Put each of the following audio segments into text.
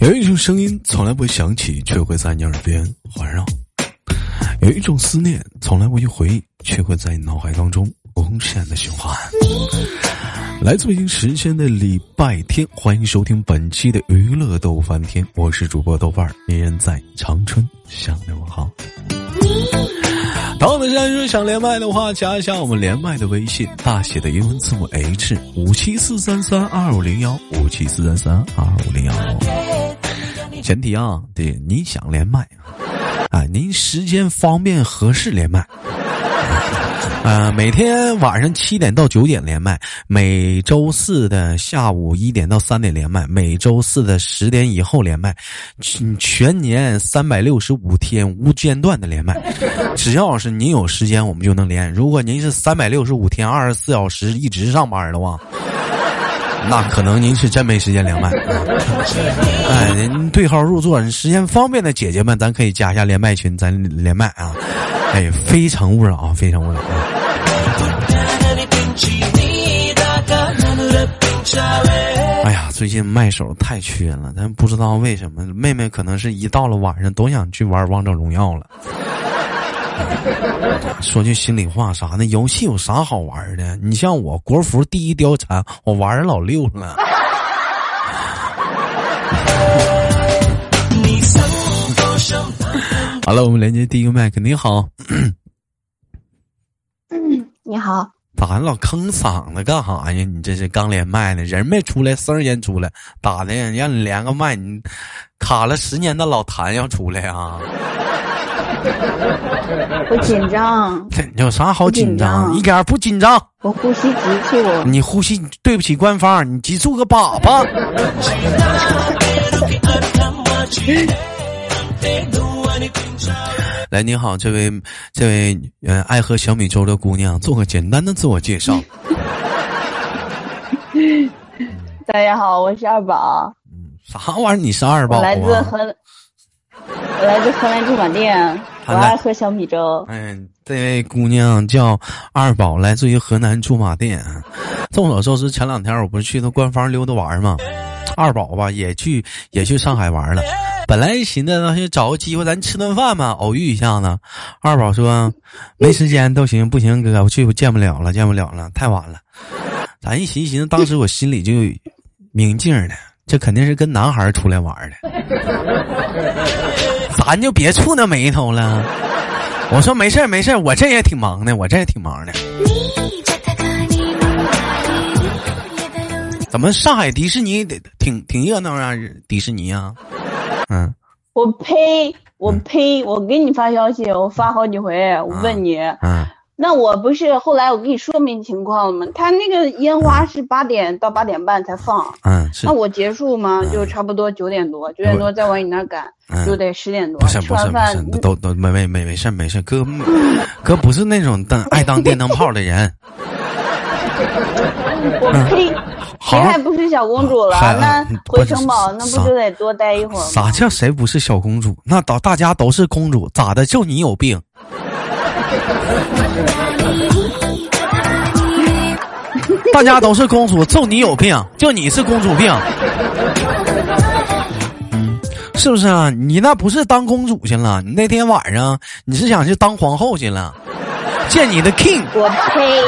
有一种声音从来不会响起，却会在你耳边环绕；有一种思念从来不去回忆，却会在你脑海当中无限的循环。来自北京时间的礼拜天，欢迎收听本期的娱乐逗翻天，我是主播豆瓣儿，依然在长春向你问好。当我们现在说想连麦的话，加一下我们连麦的微信，大写的英文字母 H 五七四三三二五零幺五七四三三二五零幺。前提啊，对，你想连麦啊，您时间方便合适连麦。呃，每天晚上七点到九点连麦，每周四的下午一点到三点连麦，每周四的十点以后连麦，全年三百六十五天无间断的连麦，只要是您有时间，我们就能连。如果您是三百六十五天二十四小时一直上班的话，那可能您是真没时间连麦。哎，您对号入座，时间方便的姐姐们，咱可以加一下连麦群，咱连麦啊。哎，非诚勿扰，非诚勿扰。哎呀，最近麦手太缺了，咱不知道为什么。妹妹可能是一到了晚上都想去玩王者荣耀了。说句心里话，啥呢？游戏有啥好玩的？你像我国服第一貂蝉，我玩的老六了。好了，我们连接第一个麦克。你好，嗯，你好，咋老坑嗓子干啥呀？你这是刚连麦呢，人没出来，声先出来，咋的？让你连个麦，你卡了十年的老谭要出来啊？我紧张，有啥好紧张？一点不紧张。我呼吸急促。你呼吸，对不起官方，你急促个粑粑。来，你好，这位，这位，呃，爱喝小米粥的姑娘，做个简单的自我介绍。大家好，我是二宝。嗯，啥玩意儿？你是二宝？来自河，我来自河南驻马店，我爱喝小米粥。嗯，这位姑娘叫二宝，来自于河南驻马店。众所周知，前两天我不是去那官方溜达玩吗？二宝吧，也去，也去上海玩了。本来寻思那就找个机会咱吃顿饭嘛，偶遇一下子。二宝说没时间都行，不行哥我去我见不了了，见不了了，太晚了。咱一寻思寻思，当时我心里就明镜的，这肯定是跟男孩出来玩的，咱就别触那眉头了。我说没事没事我这也挺忙的，我这也挺忙的。怎么上海迪士尼挺挺热闹啊？迪士尼啊？嗯，我呸！我呸！我给你发消息，我发好几回，我问你，嗯，那我不是后来我给你说明情况了吗？他那个烟花是八点到八点半才放，嗯，那我结束嘛？就差不多九点多，九点多再往你那赶，就得十点多。不是不是不是，都都没没没没事没事，哥哥不是那种当爱当电灯泡的人。我呸！谁还不是小公主了？那回城堡那不就得多待一会儿吗？啥叫谁不是小公主？那大大家都是公主，咋的？就你有病？大家都是公主，就你有病？就你是公主病？嗯，是不是啊？你那不是当公主去了？你那天晚上你是想去当皇后去了？见你的 king？我呸！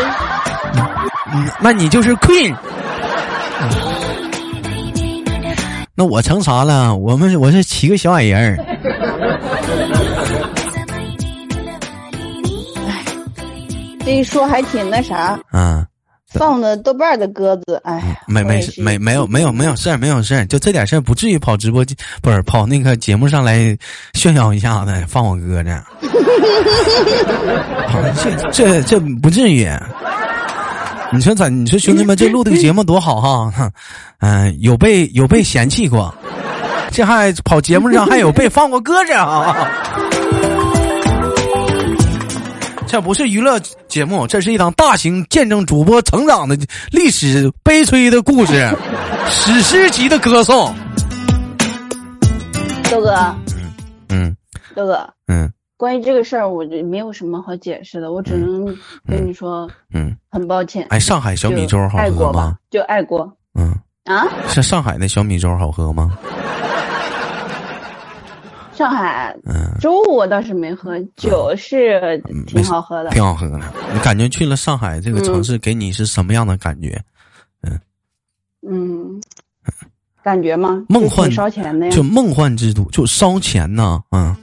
嗯，那你就是 queen。那我成啥了？我们我是七个小矮人儿。这一说还挺那啥。嗯。放的豆瓣的鸽子，哎。没没事，没没有没有没有事儿，没有事儿，就这点事儿，不至于跑直播间，不是跑那个节目上来炫耀一下子，放我鸽子。这这这不至于。你说咋？你说兄弟们，这录这个节目多好哈！嗯，有被有被嫌弃过，这还跑节目上还有被放过鸽子啊！这不是娱乐节目，这是一档大型见证主播成长的历史悲催的故事，史诗级的歌颂。豆哥，嗯嗯，豆哥，嗯。关于这个事儿，我没有什么好解释的，我只能跟你说，嗯，很抱歉。哎，上海小米粥好喝吗？就爱国。嗯啊，是上海的小米粥好喝吗？上海，嗯，粥我倒是没喝，酒是挺好喝的，挺好喝的。你感觉去了上海这个城市，给你是什么样的感觉？嗯嗯，感觉吗？梦幻烧钱的呀，就梦幻之都，就烧钱呢，嗯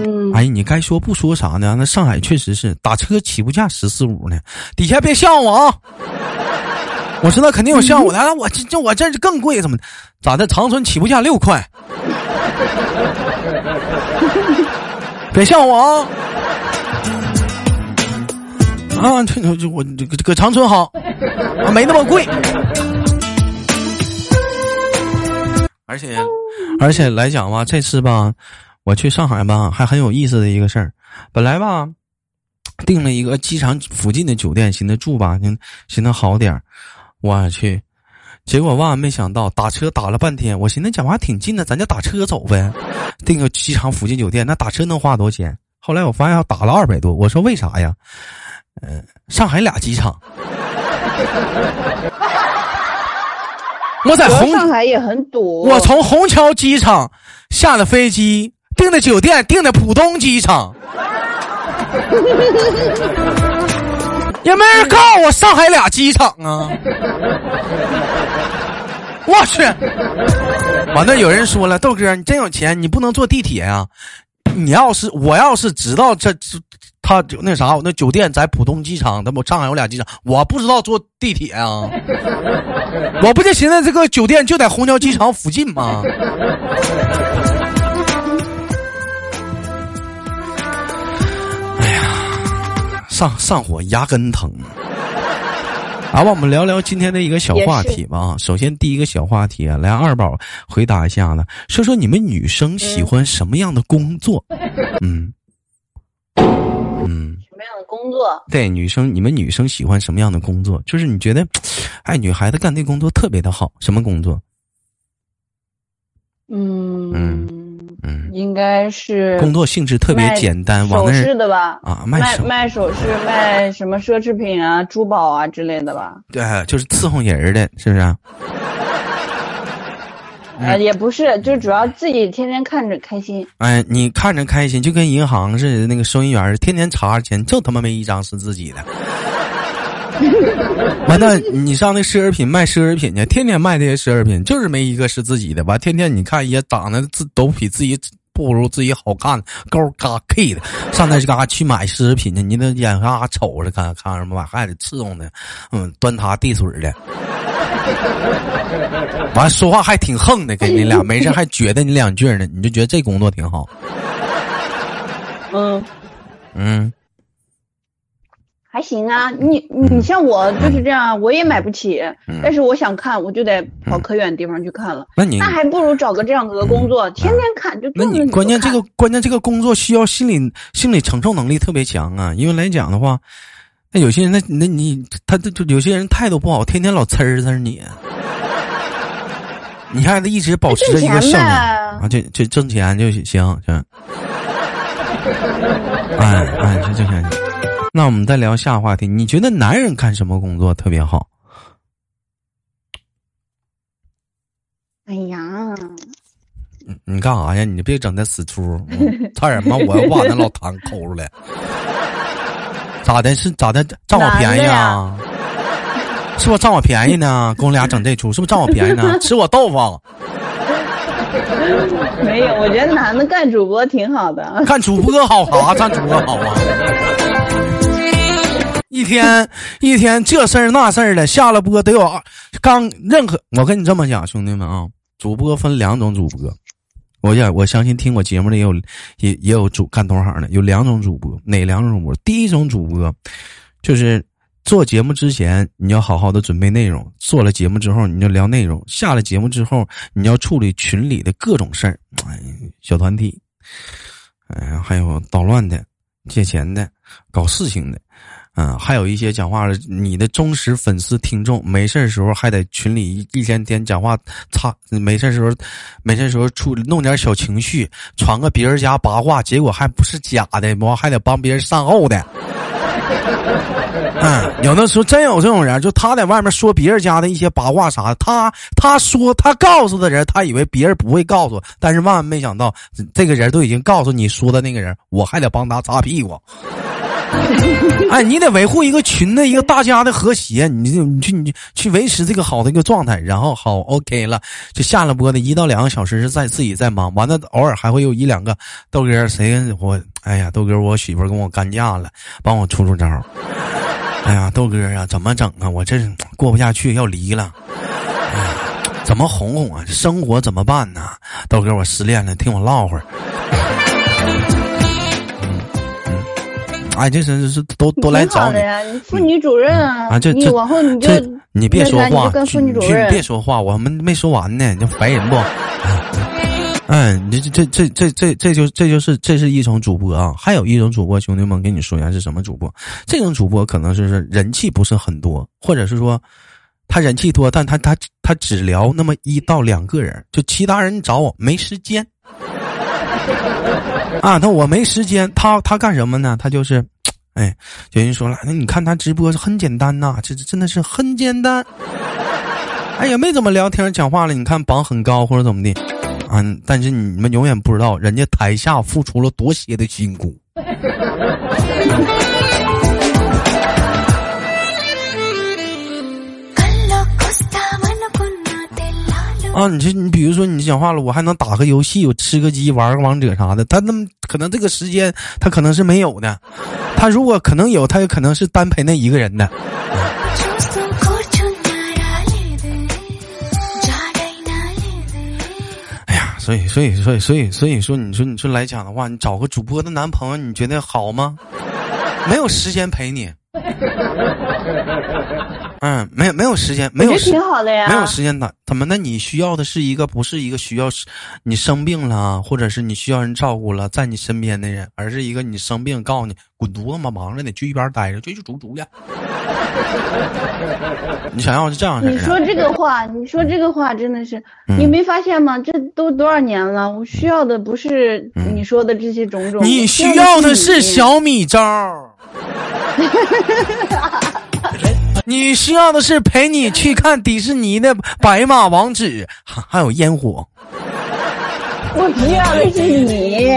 嗯。哎，你该说不说啥呢？那上海确实是打车起步价十四五呢，底下别笑我啊！我知道肯定有笑我的，我这这我这是更贵，怎么咋的？长春起步价六块，别笑我啊！啊，这这我这搁长春好，没那么贵，而且而且来讲吧，这次吧，我去上海吧，还很有意思的一个事儿。本来吧，订了一个机场附近的酒店，寻思住吧，寻寻思好点儿。我去，结果万万没想到，打车打了半天，我寻思讲话挺近的，咱就打车走呗。订个机场附近酒店，那打车能花多少钱？后来我发现要打了二百多。我说为啥呀？嗯，上海俩机场。我在红上海也很堵。我从虹桥机场下了飞机，订的酒店订的浦东机场。也没人告诉我上海俩机场啊！我去，完了有人说了，豆哥你真有钱，你不能坐地铁呀？你要是我要是知道这这他那啥，那酒店在浦东机场，那不上海有俩机场，我不知道坐地铁啊！我不就寻思这个酒店就在虹桥机场附近吗？上上火，牙根疼。好吧，我们聊聊今天的一个小话题吧。首先，第一个小话题啊，来二宝回答一下子，说说你们女生喜欢什么样的工作？嗯嗯，什么样的工作？对，女生，你们女生喜欢什么样的工作？就是你觉得，哎，女孩子干这工作特别的好，什么工作？嗯嗯。嗯，应该是工作性质特别简单，首饰的吧？啊，卖卖首饰，卖什么奢侈品啊、珠宝啊之类的吧？对，就是伺候人的，是不是？呃，也不是，就主要自己天天看着开心。哎，你看着开心，就跟银行似的，那个收银员天天查着钱，就他妈没一张是自己的。完蛋！你上那奢侈品卖奢侈品去，天天卖这些奢侈品，就是没一个是自己的。完，天天你看也长得自都比自己不如自己好看，高嘎 K 的，上那嘎去买奢侈品去，你那眼嘎瞅着看看什么玩意还得伺候呢，嗯，端茶递水的。完说话还挺横的，跟你俩没事还觉得你两句呢，你就觉得这工作挺好。嗯嗯。还行啊，你你像我就是这样，我也买不起，但是我想看，我就得跑可远的地方去看了。那你那还不如找个这样子的工作，天天看就。那你关键这个关键这个工作需要心理心理承受能力特别强啊，因为来讲的话，那有些人那那你他就有些人态度不好，天天老呲儿呲你，你还得一直保持着一个善良啊，就就挣钱就行行。哎哎，就挣钱。那我们再聊下话题，你觉得男人干什么工作特别好？哎呀，你你干啥呀？你别整那死出，差点妈我要把那老谭抠出来。咋的？是咋的？占我便宜啊？是不是占我便宜呢？跟我俩整这出，是不是占我便宜呢？吃我豆腐？没有，我觉得男的干主播挺好的。干主播好啥？干主播好啊？一天一天这事儿那事儿的，下了播得有刚任何。我跟你这么讲，兄弟们啊，主播分两种主播，我也我相信听我节目的也有也也有主干同行的，有两种主播，哪两种主播？第一种主播就是做节目之前你要好好的准备内容，做了节目之后你就聊内容，下了节目之后你要处理群里的各种事儿，哎，小团体，哎，还有捣乱的、借钱的、搞事情的。嗯，还有一些讲话的，你的忠实粉丝听众，没事时候还得群里一天天讲话，擦，没事时候，没事时候出弄点小情绪，传个别人家八卦，结果还不是假的，完还得帮别人善后的。嗯，有的时候真有这种人，就他在外面说别人家的一些八卦啥的，他他说他告诉的人，他以为别人不会告诉，但是万万没想到，这个人都已经告诉你说的那个人，我还得帮他擦屁股。哎，你得维护一个群的一个大家的和谐，你就你去你去维持这个好的一个状态，然后好 OK 了，就下了播的一到两个小时是在自己在忙，完了偶尔还会有一两个豆哥谁跟我哎呀豆哥我媳妇跟我干架了，帮我出出招。哎呀豆哥啊，怎么整啊？我这过不下去要离了，怎么哄哄啊？生活怎么办呢？豆哥我失恋了，听我唠会儿。哎，这是是都都来找你呀！你妇女主任啊！啊，这这往后你就你别说话，跟妇女主任别说话，我们没说完呢，你烦人不？哎，你这这这这这这就这就是这是一种主播啊，还有一种主播，兄弟们跟你说一下是什么主播？这种主播可能就是人气不是很多，或者是说他人气多，但他他他只聊那么一到两个人，就其他人找我没时间。啊，那我没时间，他他干什么呢？他就是，哎，有人说了，那你看他直播是很简单呐，这真的是很简单。哎也，没怎么聊天讲话了，你看榜很高或者怎么的，啊，但是你们永远不知道人家台下付出了多些的辛苦。啊，你这你比如说你讲话了，我还能打个游戏，我吃个鸡，玩个王者啥的。他那么可能这个时间他可能是没有的，他如果可能有，他也可能是单陪那一个人的。哎呀，所以所以所以所以所以说，你说你说来讲的话，你找个主播的男朋友，你觉得好吗？没有时间陪你。嗯，没有没有时间，没有挺好的呀。没有时间的，怎么？那你需要的是一个不是一个需要你生病了，或者是你需要人照顾了，在你身边的人，而是一个你生病，告诉你滚犊子嘛，忙着呢，去一边待着，去去煮煮去。你想要是这样你说这个话，你说这个话真的是，你没发现吗？这都多少年了，我需要的不是你说的这些种种，你需要的是小米粥。你需要的是陪你去看迪士尼的白马王子，还有烟火。我需要的是你。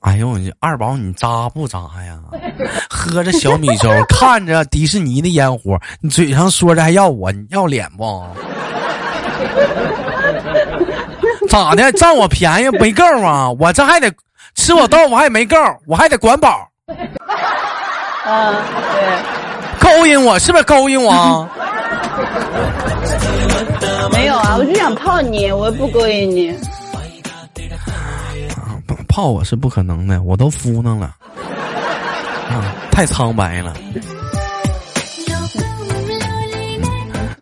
哎呦，你二宝，你渣不渣呀？喝着小米粥，看着迪士尼的烟火，你嘴上说着还要我，你要脸不？咋的？占我便宜没够啊？我这还得吃我豆腐还没够，我还得管饱。啊，对。勾引我是不是勾引我？没有啊，我就想泡你，我又不勾引你。泡我是不可能的，我都敷弄了，啊，太苍白了。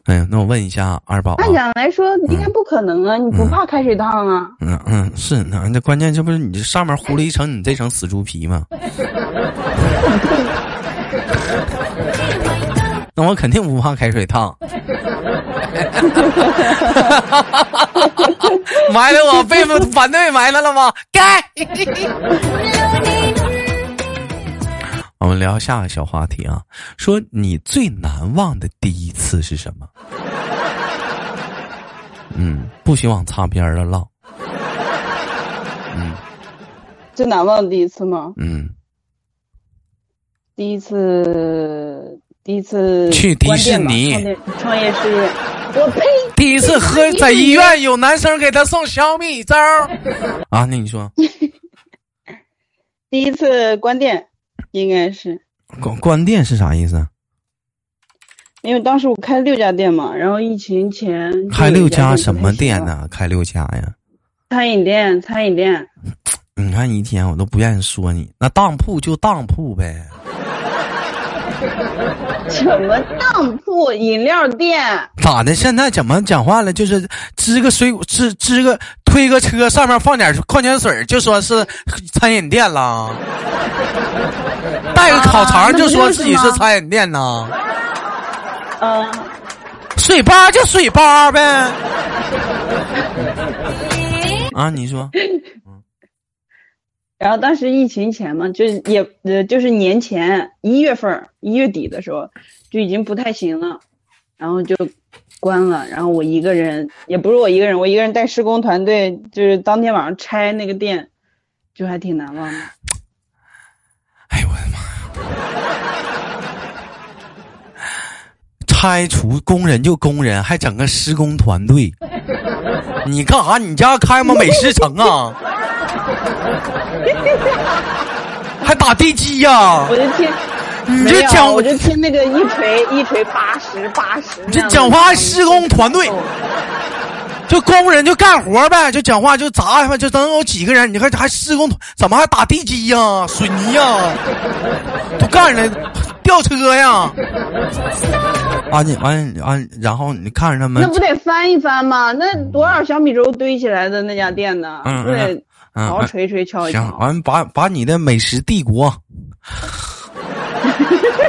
哎呀，那我问一下二宝，按讲来说应该不可能啊，你不怕开水烫啊？嗯嗯，是那那关键这不是你这上面糊了一层你这层死猪皮吗？那我肯定不怕开水烫。埋汰我被反对埋汰了吗？该。我们聊下个小话题啊，说你最难忘的第一次是什么？嗯，不许往擦边儿了唠。嗯，最难忘的第一次吗？嗯。第一次，第一次去迪士尼创业事业，我呸！第一次喝在医院有男生给他送小米粥啊？那你说，第一次关店应该是关关店是啥意思？因为当时我开六家店嘛，然后疫情前开六家什么店呢？开六家呀？餐饮店，餐饮店。你看一天我都不愿意说你，那当铺就当铺呗。什么当铺饮料店？咋的？现在怎么讲话了？就是支个水果，支支个推个车，上面放点矿泉水，就说是餐饮店了。带个烤肠，就说自己是餐饮店呢。嗯，水吧就水吧呗。啊，你说。然后当时疫情前嘛，就也呃就是年前一月份一月底的时候就已经不太行了，然后就关了。然后我一个人，也不是我一个人，我一个人带施工团队，就是当天晚上拆那个店，就还挺难忘的。哎呦我的妈呀！拆除工人就工人，还整个施工团队，你干啥？你家开吗？美食城啊？还打地基呀！我就听，你这讲，我就听那个一锤一锤八十八十。这讲话施工团队，就工人就干活呗，就讲话就砸他们，就能有几个人？你看还施工，怎么还打地基呀？水泥呀？都干了，吊车呀？啊你完完，然后你看着他们，那不得翻一翻吗？那多少小米粥堆起来的那家店呢？嗯对。好好锤锤敲一敲，完把把你的美食帝国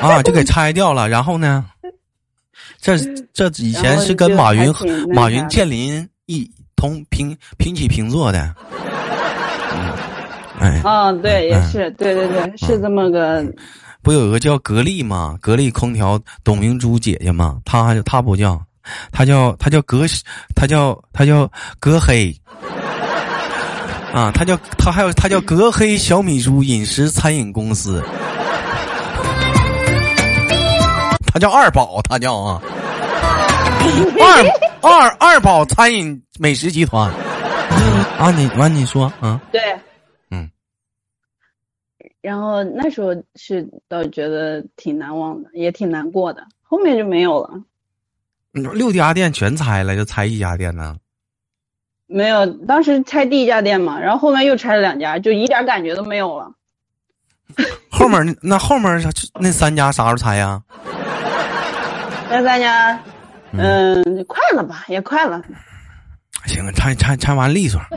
啊就给拆掉了，然后呢？这这以前是跟马云马云建林一同平平起平坐的。哎，啊，对，也是，对对对，是这么个。不有个叫格力吗？格力空调董明珠姐姐吗？她她不叫，她叫她叫格，她叫她叫格黑。啊，他叫他还有他叫隔黑小米猪饮食餐饮公司，他叫二宝，他叫啊，二二二宝餐饮美食集团。啊，你完你说啊，对，嗯，然后那时候是倒觉得挺难忘的，也挺难过的，后面就没有了。六家店全拆了，就拆一家店呢。没有，当时拆第一家店嘛，然后后面又拆了两家，就一点感觉都没有了。后面那后面那三家啥时候拆呀？那三家，嗯，快了吧，也快了。行了，拆拆拆完利索。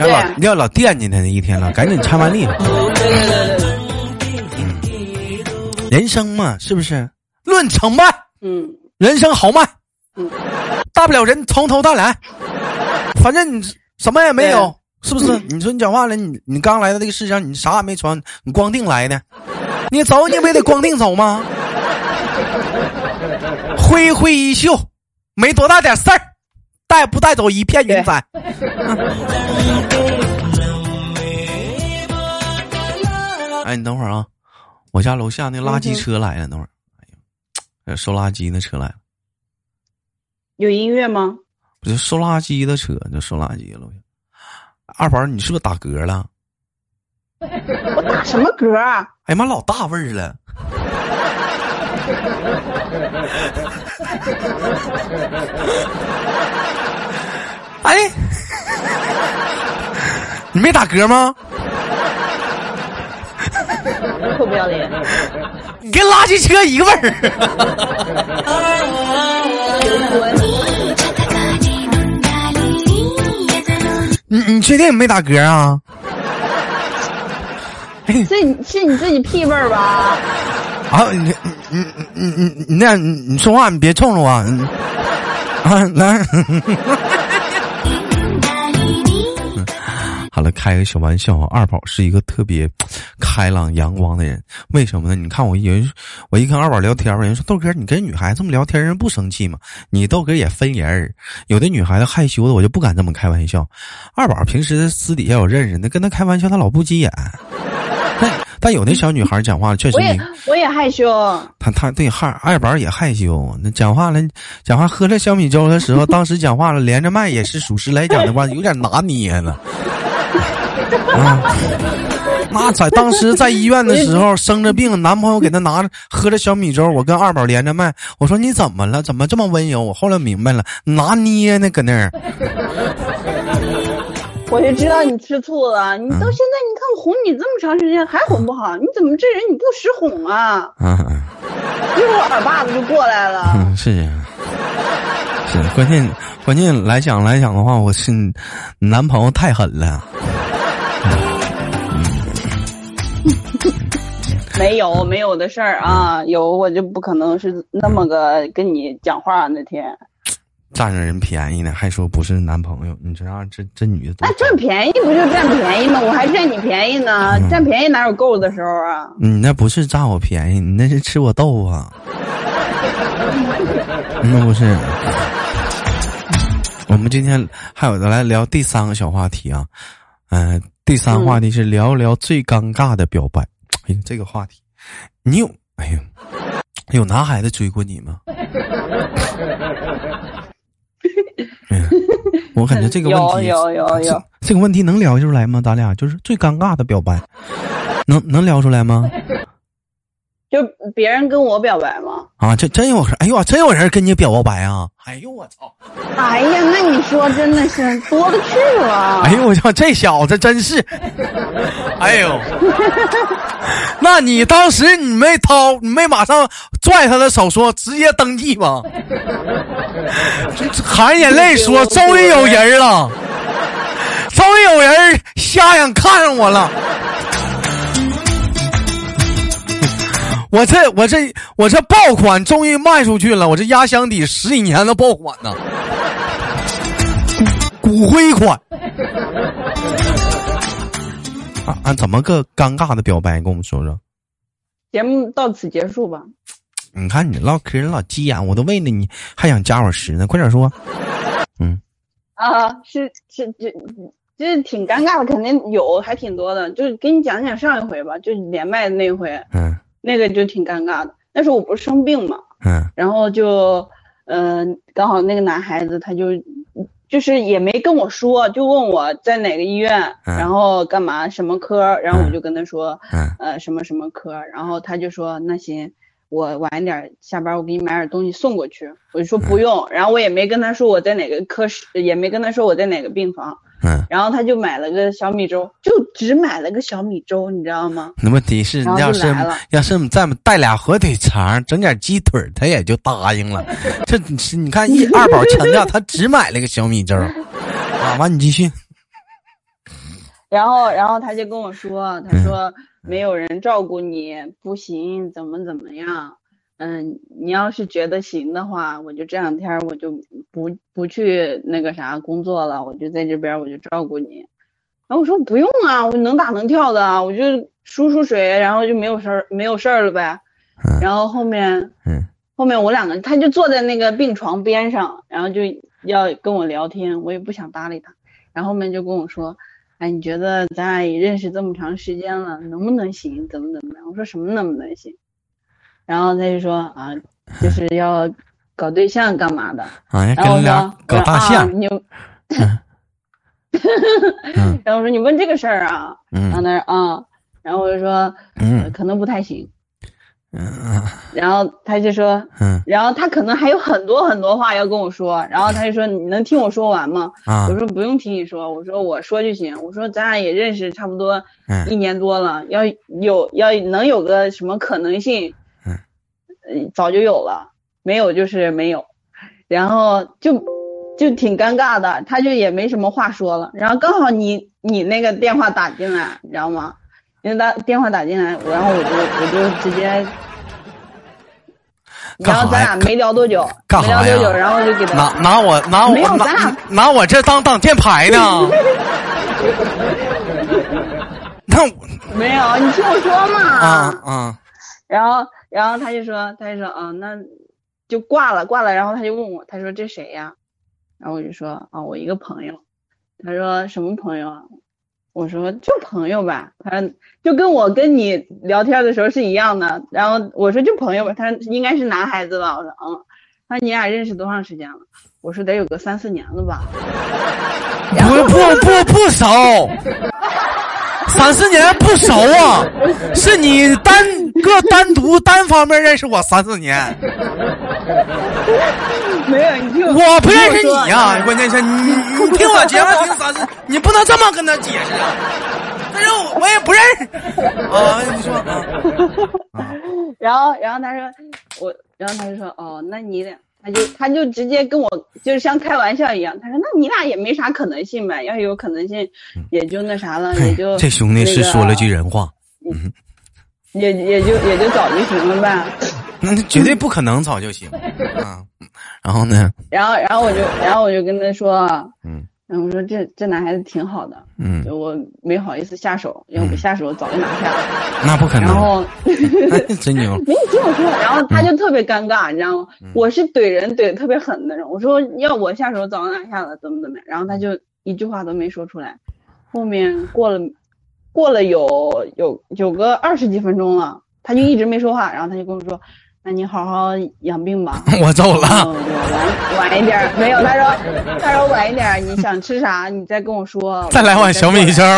要老要老惦记他那一天了，赶紧拆完利索。嗯，人生嘛，是不是？论成败，嗯，人生豪迈。嗯，大不了人从头再来，反正你什么也没有，是不是？你说你讲话了，你你刚来到这个世上，你啥也没穿，你光腚来的，你走你不也得光腚走吗？挥挥衣袖，没多大点事儿，带不带走一片云彩？哎，你等会儿啊，我家楼下那垃圾车来了，等会儿，哎呀，收垃圾那车来了。有音乐吗？不是收垃圾的车，就收垃圾了。二宝，你是不是打嗝了？我打什么嗝？哎呀妈，老大味儿了！哎，你没打嗝吗？臭不要脸！你跟垃圾车一个味儿。你你确定没打嗝啊？是是你自己屁味儿吧？啊，你你你你你那样，你说话你别冲着我啊！来。好了，开个小玩笑啊！二宝是一个特别开朗阳光的人，为什么呢？你看我有人，我一跟二宝聊天，有人说豆哥，你跟女孩子这么聊天，人不生气吗？你豆哥也分人，有的女孩子害羞的，我就不敢这么开玩笑。二宝平时私底下我认识那，跟他开玩笑，他老不急眼。但但有的小女孩讲话确实，我也我也害羞。他他对害二宝也害羞，那讲话了，讲话喝了小米粥的时候，当时讲话了，连着麦也是属实来讲的话，有点拿捏了。啊，那在当时在医院的时候生着病，男朋友给她拿着喝着小米粥，我跟二宝连着麦，我说你怎么了？怎么这么温柔？我后来明白了，拿捏呢，搁那儿。我就知道你吃醋了，你到现在你看我哄你这么长时间还哄不好，你怎么这人你不识哄啊？嗯，一会儿耳巴子就过来了。嗯是，是关键关键来讲来讲的话，我是男朋友太狠了。没有没有的事儿啊，有我就不可能是那么个跟你讲话那天。占着人便宜呢，还说不是男朋友，你知道这这女的？那占便宜不就占便宜吗？我还占你便宜呢，占便宜哪有够的时候啊？你那不是占我便宜，你那是吃我豆腐。啊 那不是。我们今天还有的来聊第三个小话题啊，嗯，第三话题是聊聊最尴尬的表白。哎呀，这个话题，你有哎呀，有男孩子追过你吗？我感觉这个问题有有有有这个问题能聊出来吗？咱俩就是最尴尬的表白，能能聊出来吗？就别人跟我表白吗？啊，这真有人！哎呦，真有人跟你表过白啊！哎呦，我操！哎呀，那你说真的是多了去了！哎呦，我操，这小子真是！哎呦，那你当时你没掏，你没马上拽他的手说直接登记吗？含眼泪说：“终于有人了，终于有人瞎眼看上我了。”我这我这我这爆款终于卖出去了，我这压箱底十几年的爆款呢，骨灰款。啊啊！怎么个尴尬的表白？跟我们说说。节目到此结束吧。你看你唠嗑老急眼，我都为了你还想加我十呢，快点说。嗯。啊，是是这这挺尴尬的，肯定有，还挺多的。就是给你讲讲上一回吧，就连麦的那回。嗯。那个就挺尴尬的，那时候我不是生病嘛，嗯，然后就，嗯，刚好那个男孩子他就，就是也没跟我说，就问我在哪个医院，然后干嘛什么科，然后我就跟他说，嗯，呃，什么什么科，然后他就说那行，我晚点下班，我给你买点东西送过去，我就说不用，然后我也没跟他说我在哪个科室，也没跟他说我在哪个病房。嗯，然后他就买了个小米粥，就只买了个小米粥，你知道吗？那问题是，要是要是再带俩火腿肠，整点鸡腿，他也就答应了。这你看，一二宝强调他只买了个小米粥啊。完，你继续。然后，然后他就跟我说，他说没有人照顾你不行，怎么怎么样。嗯，你要是觉得行的话，我就这两天我就不不去那个啥工作了，我就在这边我就照顾你。然后我说不用啊，我能打能跳的，我就输输水，然后就没有事儿没有事儿了呗。然后后面，后面我两个他就坐在那个病床边上，然后就要跟我聊天，我也不想搭理他。然后后面就跟我说，哎，你觉得咱俩也认识这么长时间了，能不能行？怎么怎么样？我说什么能不能行？然后他就说啊，就是 要搞对象干嘛的？啊，要跟俩搞大象。你，然后我说你问这个事儿啊？然后他说啊，然后我就说嗯，可能不太行。嗯然后他就说嗯，然后他可能还有很多很多话要跟我说，然后他就说你能听我说完吗？啊，我说不用听你说，我说我说就行。我说咱俩也认识差不多一年多了，要有要能有个什么可能性？嗯，早就有了，没有就是没有，然后就就挺尴尬的，他就也没什么话说了。然后刚好你你那个电话打进来，你知道吗？因为他电话打进来，然后我就我就直接，然后咱俩没聊多久，没聊多久，然后就给他拿拿我拿我拿拿我这当挡箭牌呢？那没有，你听我说嘛。啊啊。然后。然后他就说，他就说，啊，那就挂了，挂了。然后他就问我，他说这谁呀？然后我就说，啊，我一个朋友。他说什么朋友啊？我说就朋友吧。他说就跟我跟你聊天的时候是一样的。然后我说就朋友吧。他说应该是男孩子吧？我说嗯。他说你俩认识多长时间了？我说得有个三四年了吧。不不不不熟。三四年不熟啊，是你单 个单独单方面认识我三四年，没有你听我不认识你呀，关键是你你 听我节目听三四，你不能这么跟他解释啊，但是我也不认识。啊，你说啊，然后然后他说我，然后他就说哦，那你俩。他就他就直接跟我就是像开玩笑一样，他说：“那你俩也没啥可能性呗，要有可能性，也就那啥了，也就。”这兄弟是说了句人话，嗯，也也就也就早就行了呗。那绝对不可能早就行啊。然后呢？然后然后我就然后我就跟他说，嗯。然后我说这这男孩子挺好的，嗯，我没好意思下手，要不下手早就拿下了。那不可能。然后真牛。没你听我说，然后他就特别尴尬，你知道吗？我是怼人怼的特别狠的人，我说要我下手早就拿下了，怎么怎么样？然后他就一句话都没说出来。后面过了过了有有有个二十几分钟了，他就一直没说话，然后他就跟我说。那你好好养病吧。我走了。晚晚一点，没有。他说，他说晚一点，你想吃啥，你再跟我说。再来碗小米粥。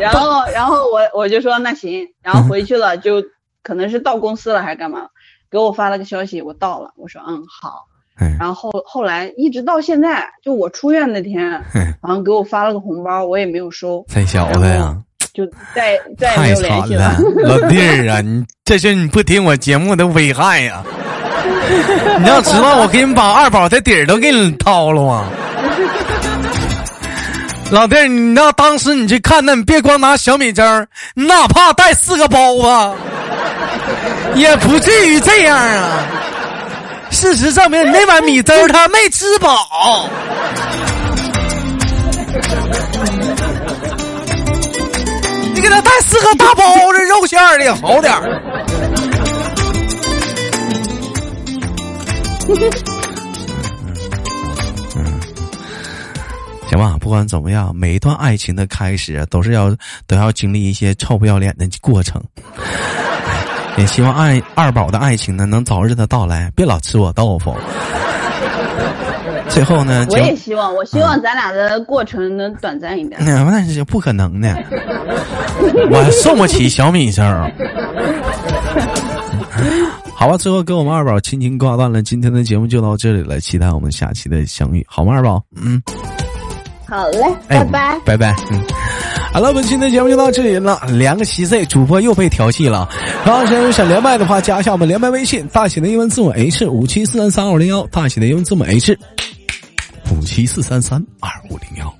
然后，然后我我就说那行，然后回去了，就可能是到公司了还是干嘛，给我发了个消息，我到了。我说嗯好。然后后后来一直到现在，就我出院那天，然后给我发了个红包，我也没有收。太小子呀。就再再也没有联系了，老弟儿啊，你这是你不听我节目的危害呀！你要知道，我给你把二宝的底儿都给你掏了啊！老弟儿，你要当时你去看，那你别光拿小米粥，哪怕带四个包子，也不至于这样啊！事实证明，你那碗米粥他没吃饱。你给他带四个大包子，肉馅的好点儿。行吧，不管怎么样，每一段爱情的开始都是要都要经历一些臭不要脸的过程。也希望爱二宝的爱情呢能早日的到来，别老吃我豆腐。最后呢？我也希望，我希望咱俩的过程能短暂一点。那是不可能的，我送不起小米粥。好吧，最后跟我们二宝轻轻挂断了，今天的节目就到这里了，期待我们下期的相遇，好吗？二宝，嗯，好嘞，拜拜，拜拜，嗯。好了，本期的节目就到这里了。两个七岁主播又被调戏了。然后想想连麦的话，加一下我们连麦微信，大写的英文字母 H 五七四三三二零幺，大写的英文字母 H 五七四三三二五零幺。